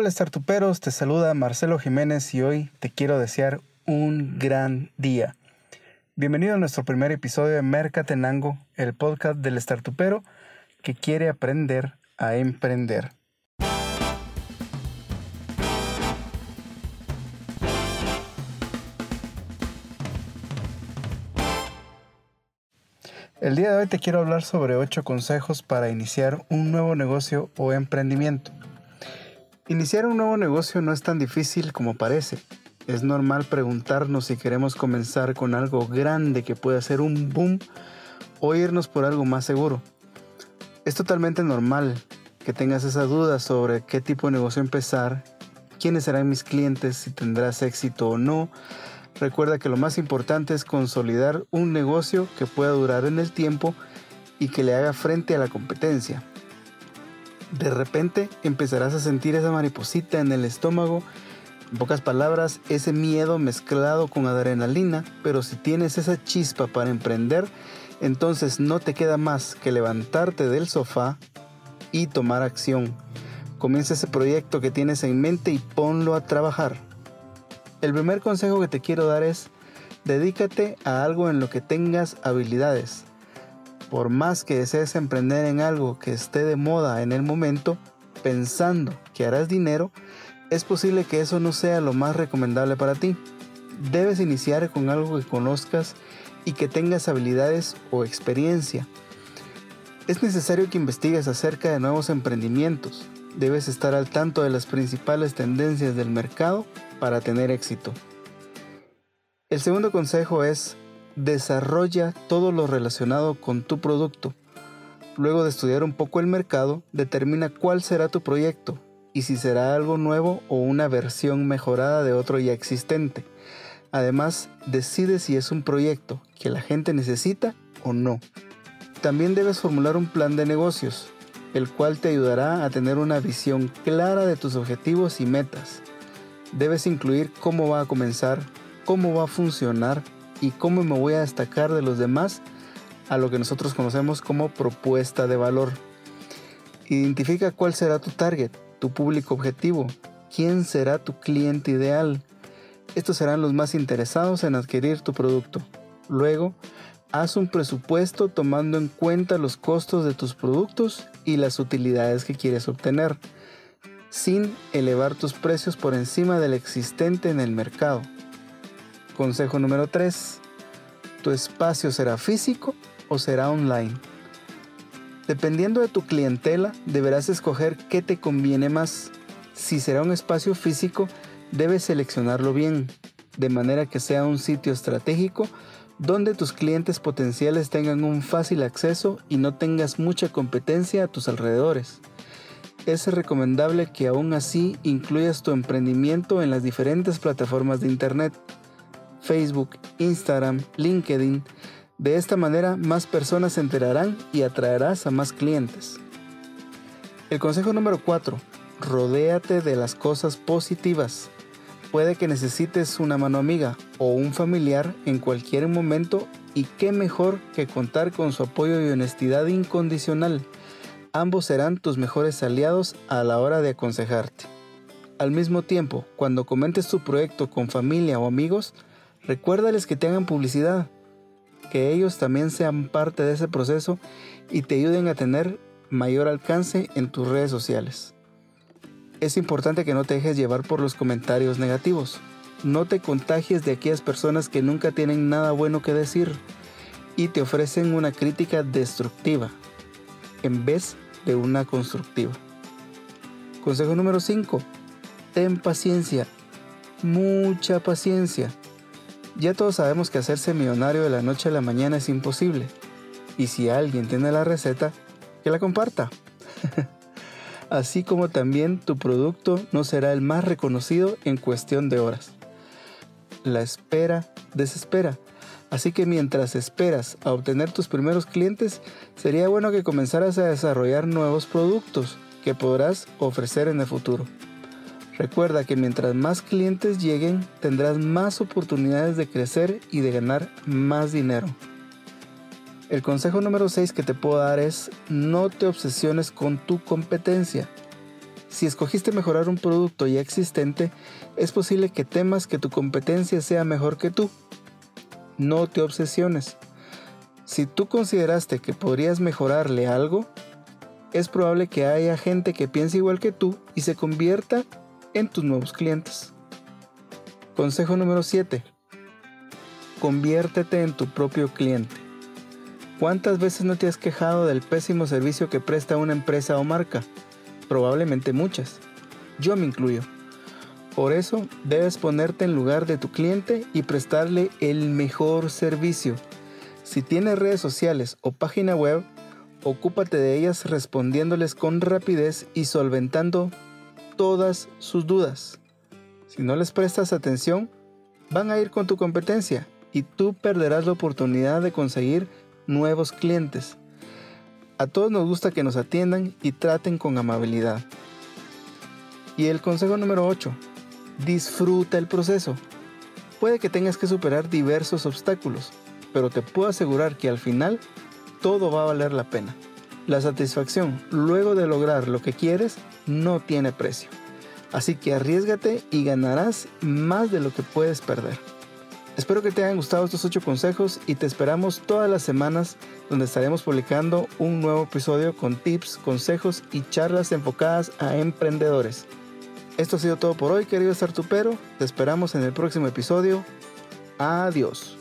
Hola startuperos, te saluda Marcelo Jiménez y hoy te quiero desear un gran día. Bienvenido a nuestro primer episodio de Mercatenango, el podcast del startupero que quiere aprender a emprender. El día de hoy te quiero hablar sobre 8 consejos para iniciar un nuevo negocio o emprendimiento. Iniciar un nuevo negocio no es tan difícil como parece. Es normal preguntarnos si queremos comenzar con algo grande que pueda ser un boom o irnos por algo más seguro. Es totalmente normal que tengas esa duda sobre qué tipo de negocio empezar, quiénes serán mis clientes, si tendrás éxito o no, Recuerda que lo más importante es consolidar un negocio que pueda durar en el tiempo y que le haga frente a la competencia. De repente empezarás a sentir esa mariposita en el estómago, en pocas palabras, ese miedo mezclado con adrenalina, pero si tienes esa chispa para emprender, entonces no te queda más que levantarte del sofá y tomar acción. Comienza ese proyecto que tienes en mente y ponlo a trabajar. El primer consejo que te quiero dar es, dedícate a algo en lo que tengas habilidades. Por más que desees emprender en algo que esté de moda en el momento, pensando que harás dinero, es posible que eso no sea lo más recomendable para ti. Debes iniciar con algo que conozcas y que tengas habilidades o experiencia. Es necesario que investigues acerca de nuevos emprendimientos. Debes estar al tanto de las principales tendencias del mercado para tener éxito. El segundo consejo es desarrolla todo lo relacionado con tu producto. Luego de estudiar un poco el mercado, determina cuál será tu proyecto y si será algo nuevo o una versión mejorada de otro ya existente. Además, decide si es un proyecto que la gente necesita o no. También debes formular un plan de negocios, el cual te ayudará a tener una visión clara de tus objetivos y metas debes incluir cómo va a comenzar, cómo va a funcionar y cómo me voy a destacar de los demás a lo que nosotros conocemos como propuesta de valor. Identifica cuál será tu target, tu público objetivo, quién será tu cliente ideal. Estos serán los más interesados en adquirir tu producto. Luego, haz un presupuesto tomando en cuenta los costos de tus productos y las utilidades que quieres obtener sin elevar tus precios por encima del existente en el mercado. Consejo número 3. ¿Tu espacio será físico o será online? Dependiendo de tu clientela, deberás escoger qué te conviene más. Si será un espacio físico, debes seleccionarlo bien, de manera que sea un sitio estratégico donde tus clientes potenciales tengan un fácil acceso y no tengas mucha competencia a tus alrededores es recomendable que aún así incluyas tu emprendimiento en las diferentes plataformas de Internet, Facebook, Instagram, LinkedIn. De esta manera más personas se enterarán y atraerás a más clientes. El consejo número 4. Rodéate de las cosas positivas. Puede que necesites una mano amiga o un familiar en cualquier momento y qué mejor que contar con su apoyo y honestidad incondicional ambos serán tus mejores aliados a la hora de aconsejarte. Al mismo tiempo, cuando comentes tu proyecto con familia o amigos, recuérdales que te hagan publicidad, que ellos también sean parte de ese proceso y te ayuden a tener mayor alcance en tus redes sociales. Es importante que no te dejes llevar por los comentarios negativos. No te contagies de aquellas personas que nunca tienen nada bueno que decir y te ofrecen una crítica destructiva en vez de una constructiva. Consejo número 5. Ten paciencia. Mucha paciencia. Ya todos sabemos que hacerse millonario de la noche a la mañana es imposible. Y si alguien tiene la receta, que la comparta. Así como también tu producto no será el más reconocido en cuestión de horas. La espera desespera Así que mientras esperas a obtener tus primeros clientes, sería bueno que comenzaras a desarrollar nuevos productos que podrás ofrecer en el futuro. Recuerda que mientras más clientes lleguen, tendrás más oportunidades de crecer y de ganar más dinero. El consejo número 6 que te puedo dar es no te obsesiones con tu competencia. Si escogiste mejorar un producto ya existente, es posible que temas que tu competencia sea mejor que tú. No te obsesiones. Si tú consideraste que podrías mejorarle algo, es probable que haya gente que piense igual que tú y se convierta en tus nuevos clientes. Consejo número 7. Conviértete en tu propio cliente. ¿Cuántas veces no te has quejado del pésimo servicio que presta una empresa o marca? Probablemente muchas. Yo me incluyo. Por eso debes ponerte en lugar de tu cliente y prestarle el mejor servicio. Si tienes redes sociales o página web, ocúpate de ellas respondiéndoles con rapidez y solventando todas sus dudas. Si no les prestas atención, van a ir con tu competencia y tú perderás la oportunidad de conseguir nuevos clientes. A todos nos gusta que nos atiendan y traten con amabilidad. Y el consejo número 8. Disfruta el proceso. Puede que tengas que superar diversos obstáculos, pero te puedo asegurar que al final todo va a valer la pena. La satisfacción luego de lograr lo que quieres no tiene precio. Así que arriesgate y ganarás más de lo que puedes perder. Espero que te hayan gustado estos 8 consejos y te esperamos todas las semanas donde estaremos publicando un nuevo episodio con tips, consejos y charlas enfocadas a emprendedores. Esto ha sido todo por hoy, querido Startupero. Te esperamos en el próximo episodio. Adiós.